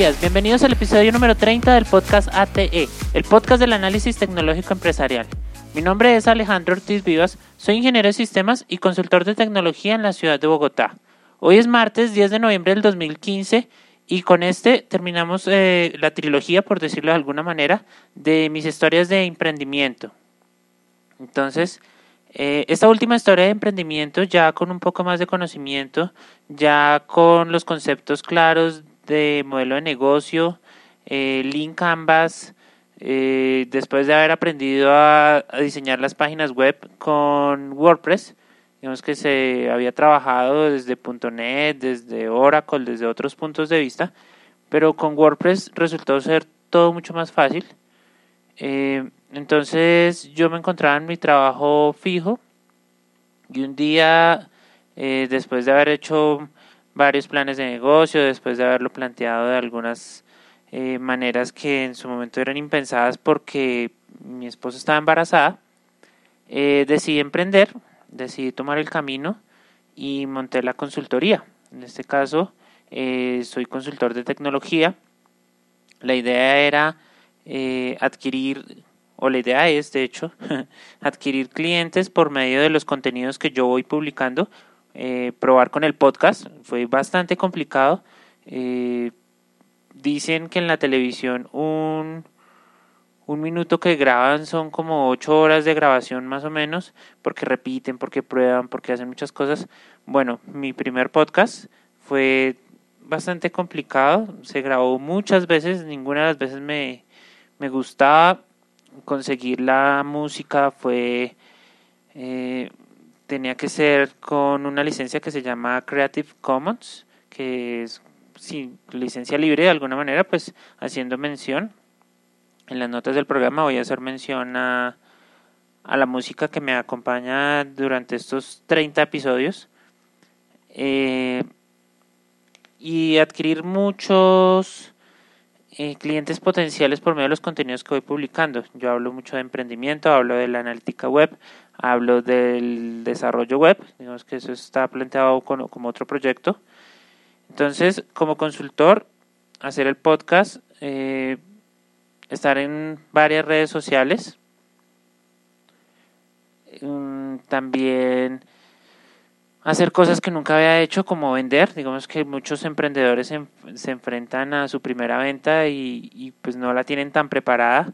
días, bienvenidos al episodio número 30 del podcast ATE, el podcast del análisis tecnológico empresarial. Mi nombre es Alejandro Ortiz Vivas, soy ingeniero de sistemas y consultor de tecnología en la ciudad de Bogotá. Hoy es martes 10 de noviembre del 2015 y con este terminamos eh, la trilogía, por decirlo de alguna manera, de mis historias de emprendimiento. Entonces, eh, esta última historia de emprendimiento, ya con un poco más de conocimiento, ya con los conceptos claros de modelo de negocio, eh, Lean Canvas, eh, después de haber aprendido a, diseñar las páginas web con WordPress, digamos que se había trabajado desde .NET, desde Oracle, desde otros puntos de vista, pero con WordPress resultó ser todo mucho más fácil. Eh, entonces yo me encontraba en mi trabajo fijo y un día, eh, después de haber hecho varios planes de negocio, después de haberlo planteado de algunas eh, maneras que en su momento eran impensadas porque mi esposa estaba embarazada, eh, decidí emprender, decidí tomar el camino y monté la consultoría. En este caso, eh, soy consultor de tecnología. La idea era adquirir, o la idea es, de hecho, adquirir clientes por medio de los contenidos que yo voy publicando eh, probar con el podcast. Fue bastante complicado. Eh, dicen que en la televisión un, un minuto que graban son como ocho horas de grabación más o menos, porque repiten, porque prueban, porque hacen muchas cosas. Bueno, mi primer podcast fue bastante complicado, se grabó muchas veces, ninguna de las veces me, me gustaba conseguir la música, fue eh, tenía que ser con una licencia que se llama Creative Commons, que es licencia libre de alguna manera, pues haciendo mención. En las notas del programa voy a hacer mención a, a la música que me acompaña durante estos 30 episodios. Eh, y adquirir muchos eh, clientes potenciales por medio de los contenidos que voy publicando. Yo hablo mucho de emprendimiento, hablo de la analítica web, hablo del desarrollo web, digamos que eso está planteado como, otro proyecto. Entonces, como consultor, hacer el podcast, eh, estar en varias redes sociales, mm, también hacer cosas que nunca había hecho, como vender. Digamos que muchos emprendedores se, se enfrentan a su primera venta y, y, pues no la tienen tan preparada.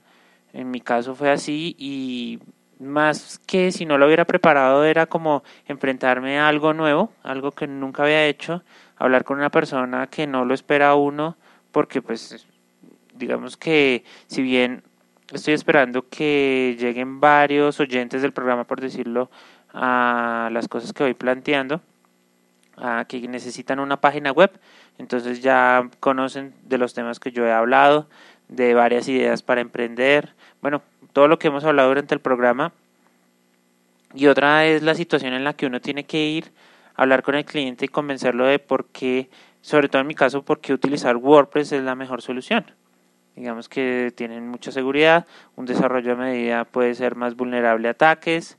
En mi caso fue así y más que si no lo hubiera preparado era como enfrentarme a algo nuevo, algo que nunca había hecho, hablar con una persona que no lo espera uno, porque pues digamos que si bien estoy esperando que lleguen varios oyentes del programa, por decirlo, a las cosas que voy planteando, a que necesitan una página web, entonces ya conocen de los temas que yo he hablado, de varias ideas para emprender, bueno, todo lo que hemos hablado durante el programa. Y otra es la situación en la que uno tiene que ir a hablar con el cliente y convencerlo de por qué, sobre todo en mi caso, por qué utilizar WordPress es la mejor solución. Digamos que tienen mucha seguridad, un desarrollo a medida puede ser más vulnerable a ataques,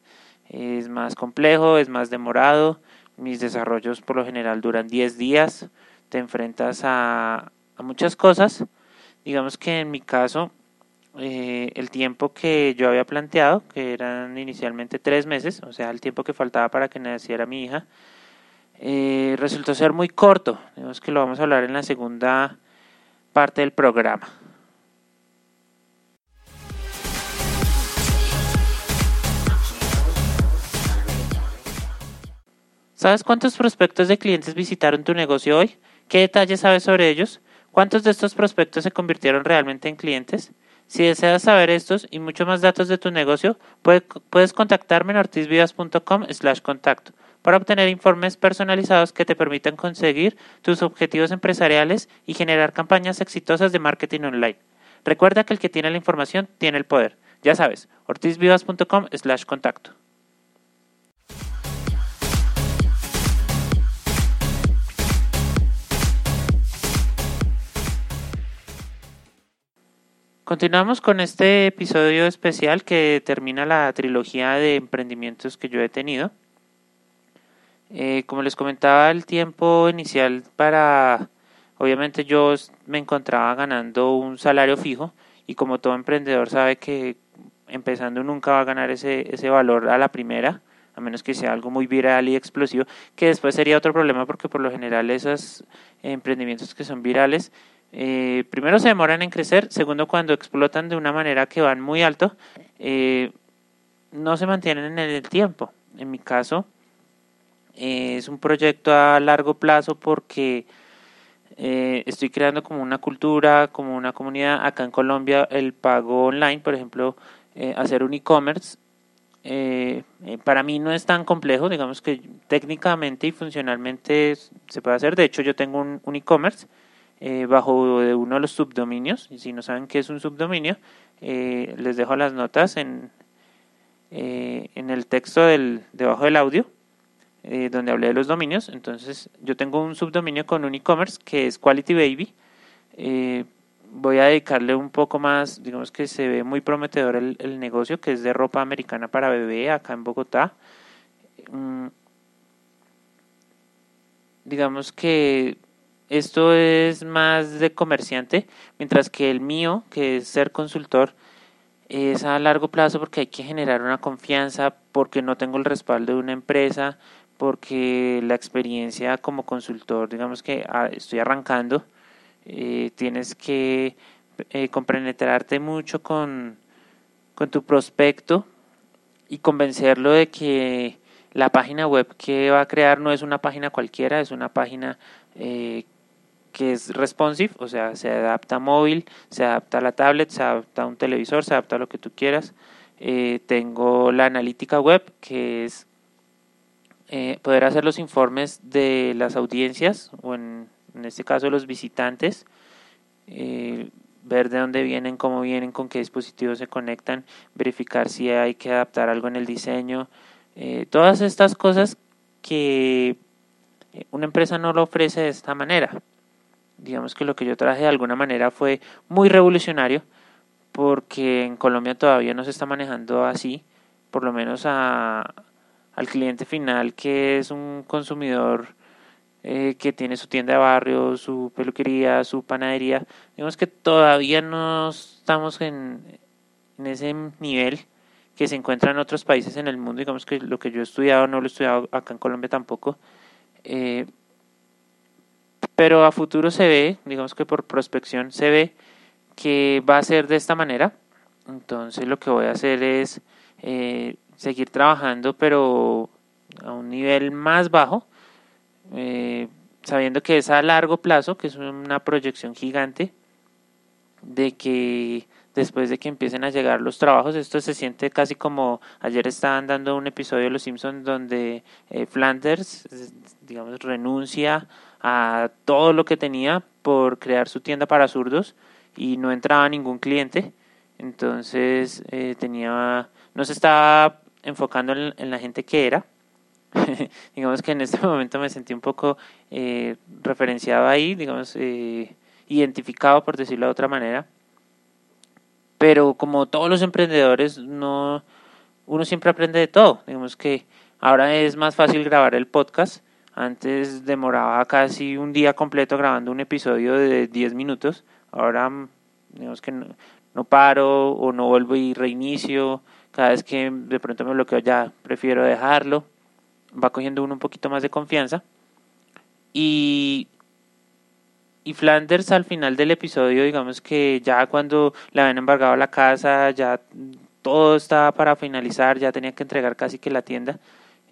es más complejo, es más demorado. Mis desarrollos por lo general duran 10 días, te enfrentas a, muchas cosas. Digamos que en mi caso, eh, el tiempo que yo había planteado, que eran inicialmente tres meses, o sea, el tiempo que faltaba para que naciera mi hija, eh, resultó ser muy corto. Digamos que lo vamos a hablar en la segunda parte del programa. ¿Sabes cuántos prospectos de clientes visitaron tu negocio hoy? ¿Qué detalles sabes sobre ellos? ¿Cuántos de estos prospectos se convirtieron realmente en clientes? Si deseas saber estos y muchos más datos de tu negocio, puedes contactarme en ortizvidas.com slash contacto para obtener informes personalizados que te permitan conseguir tus objetivos empresariales y generar campañas exitosas de marketing online. Recuerda que el que tiene la información tiene el poder. Ya sabes, ortizvivas.com slash contacto. Continuamos con este episodio especial que termina la trilogía de emprendimientos que yo he tenido. Eh, como les comentaba, el tiempo inicial para Obviamente yo me encontraba ganando un salario fijo y como todo emprendedor sabe que empezando nunca va a ganar ese, ese valor a la primera, a menos que sea algo muy viral y explosivo, que después sería otro problema porque por lo general esos emprendimientos que son virales, eh, primero se demoran en crecer, segundo cuando explotan de una manera que van muy alto, eh, no se mantienen en el tiempo. En mi caso, eh, es un proyecto a largo plazo porque eh, estoy creando como una cultura, como una comunidad. Acá en Colombia el pago online, por ejemplo, hacer un e-commerce, para mí no es tan complejo, digamos que técnicamente y funcionalmente se puede hacer. De hecho, yo tengo un, e-commerce bajo de uno de los subdominios. Y si no saben qué es un subdominio, les dejo las notas en, en el texto del, debajo del audio eh, donde hablé de los dominios. Entonces, yo tengo un subdominio con un e-commerce que es Quality Baby. Eh, voy a dedicarle un poco más, digamos que se ve muy prometedor el, negocio, que es de ropa americana para bebé acá en Bogotá. Mm, digamos que esto es más de comerciante, mientras que el mío, que es ser consultor, es a largo plazo porque hay que generar una confianza, porque no tengo el respaldo de una empresa, porque la experiencia como consultor, digamos que ah, estoy arrancando, eh, tienes que eh, compenetrarte mucho con, con tu prospecto y convencerlo de que la página web que va a crear no es una página cualquiera, es una página eh, que es responsive, o sea, se adapta a móvil, se adapta a la tablet, se adapta a un televisor, se adapta a lo que tú quieras. Eh, tengo la analítica web, que es eh, poder hacer los informes de las audiencias o en, este caso los visitantes, eh, ver de dónde vienen, cómo vienen, con qué dispositivos se conectan, verificar si hay que adaptar algo en el diseño, todas estas cosas que una empresa no lo ofrece de esta manera. Digamos que lo que yo traje de alguna manera fue muy revolucionario porque en Colombia todavía no se está manejando así, por lo menos a, al cliente final que es un consumidor eh, que tiene su tienda de barrio, su peluquería, su panadería. Digamos que todavía no estamos en, en ese nivel que se encuentra en otros países en el mundo. Digamos que lo que yo he estudiado no lo he estudiado acá en Colombia tampoco. Eh, pero a futuro se ve, digamos que por prospección se ve que va a ser de esta manera. Entonces lo que voy a hacer es eh, seguir trabajando, pero a un nivel más bajo, eh, sabiendo que es a largo plazo, que es una proyección gigante, de que después de que empiecen a llegar los trabajos, esto se siente casi como ayer estaban dando un episodio de Los Simpsons donde eh, Flanders, digamos, renuncia a todo lo que tenía por crear su tienda para zurdos y no entraba ningún cliente, entonces eh, tenía, no se estaba enfocando en, la gente que era. digamos que en este momento me sentí un poco eh, referenciado ahí, digamos, eh, identificado por decirlo de otra manera. Pero como todos los emprendedores, no, uno siempre aprende de todo. Digamos que ahora es más fácil grabar el podcast. Antes demoraba casi un día completo grabando un episodio de 10 minutos. Ahora, digamos que no, no paro o no vuelvo y reinicio cada vez que de pronto me bloqueo ya prefiero dejarlo. Va cogiendo uno un poquito más de confianza. Y, y Flanders al final del episodio, digamos que ya cuando le habían embargado la casa, ya todo estaba para finalizar, ya tenía que entregar casi que la tienda.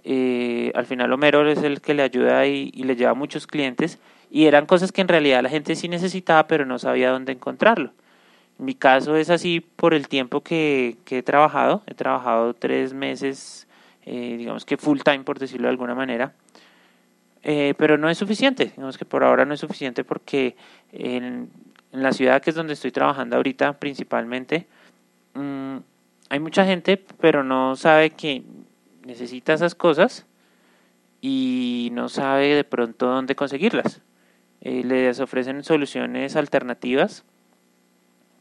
Eh, al final Homero es el que le ayuda y, le lleva muchos clientes y eran cosas que en realidad la gente sí necesitaba pero no sabía dónde encontrarlo. Mi caso es así por el tiempo que, he trabajado. He trabajado tres meses, eh, digamos que full time, por decirlo de alguna manera. Eh, pero no es suficiente. Digamos que por ahora no es suficiente porque en, la ciudad que es donde estoy trabajando ahorita principalmente, mm, hay mucha gente, pero no sabe que necesita esas cosas y no sabe de pronto dónde conseguirlas. Eh, les ofrecen soluciones alternativas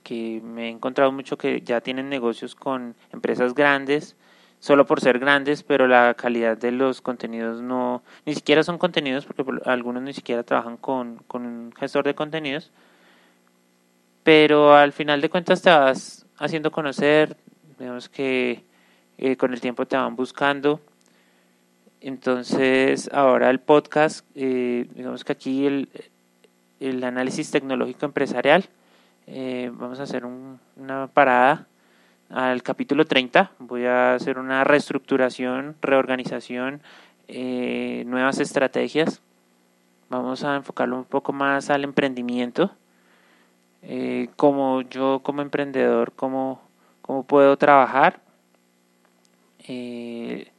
que me he encontrado mucho que ya tienen negocios con empresas grandes, solo por ser grandes, pero la calidad de los contenidos no, ni siquiera son contenidos porque algunos ni siquiera trabajan con, con un gestor de contenidos, pero al final de cuentas te vas haciendo conocer, digamos que eh, con el tiempo te van buscando. Entonces, ahora el podcast, eh, digamos que aquí el, el análisis tecnológico empresarial, eh, vamos a hacer una parada al capítulo 30. Voy a hacer una reestructuración, reorganización, nuevas estrategias. Vamos a enfocarlo un poco más al emprendimiento eh, como yo como emprendedor, cómo, cómo puedo trabajar. Eh,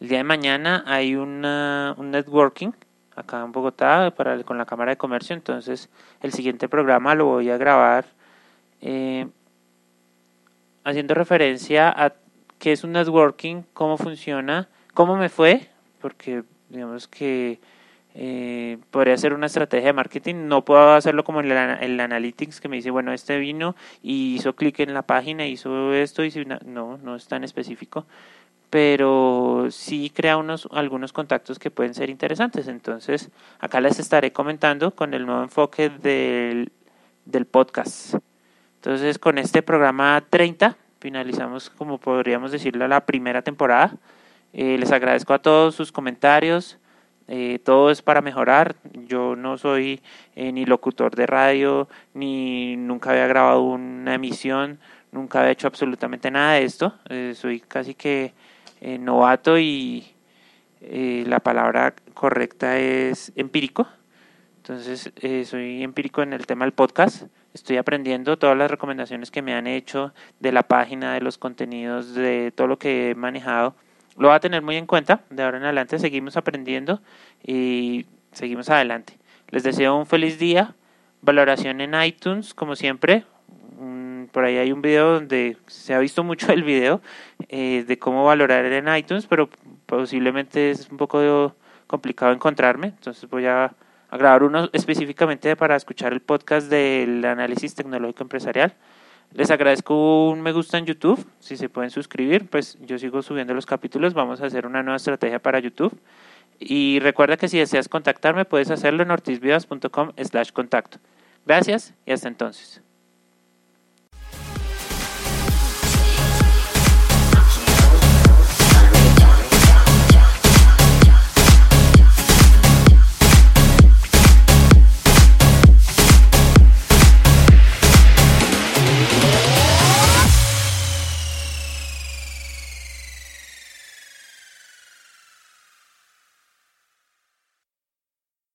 el día de mañana hay una, un networking acá en Bogotá para, con la Cámara de Comercio, entonces el siguiente programa lo voy a grabar eh, haciendo referencia a qué es un networking, cómo funciona, cómo me fue, porque digamos que eh, podría ser una estrategia de marketing. No puedo hacerlo como en el, Analytics que me dice, bueno, este vino y hizo clic en la página, hizo esto, y no, no es tan específico, pero sí crea unos, algunos contactos que pueden ser interesantes. Entonces, acá les estaré comentando con el nuevo enfoque del, del podcast. Entonces, con este programa 30, finalizamos, como podríamos decirlo, la primera temporada. Eh, les agradezco a todos sus comentarios eh, todo es para mejorar. Yo no soy eh, ni locutor de radio, ni nunca había grabado una emisión, nunca había hecho absolutamente nada de esto. Eh, soy casi que novato y la palabra correcta es empírico. Entonces, soy empírico en el tema del podcast. Estoy aprendiendo todas las recomendaciones que me han hecho de la página, de los contenidos, de todo lo que he manejado lo va a tener muy en cuenta. De ahora en adelante seguimos aprendiendo y seguimos adelante. Les deseo un feliz día. Valoración en iTunes, como siempre. Por ahí hay un video donde se ha visto mucho el video eh, de cómo valorar en iTunes, pero posiblemente es un poco complicado encontrarme. Entonces voy a, a grabar uno específicamente para escuchar el podcast del análisis tecnológico empresarial. Les agradezco un me gusta en YouTube, si se pueden suscribir, pues yo sigo subiendo los capítulos, vamos a hacer una nueva estrategia para YouTube. Y recuerda que si deseas contactarme puedes hacerlo en ortizvidas.com slash contacto. Gracias y hasta entonces.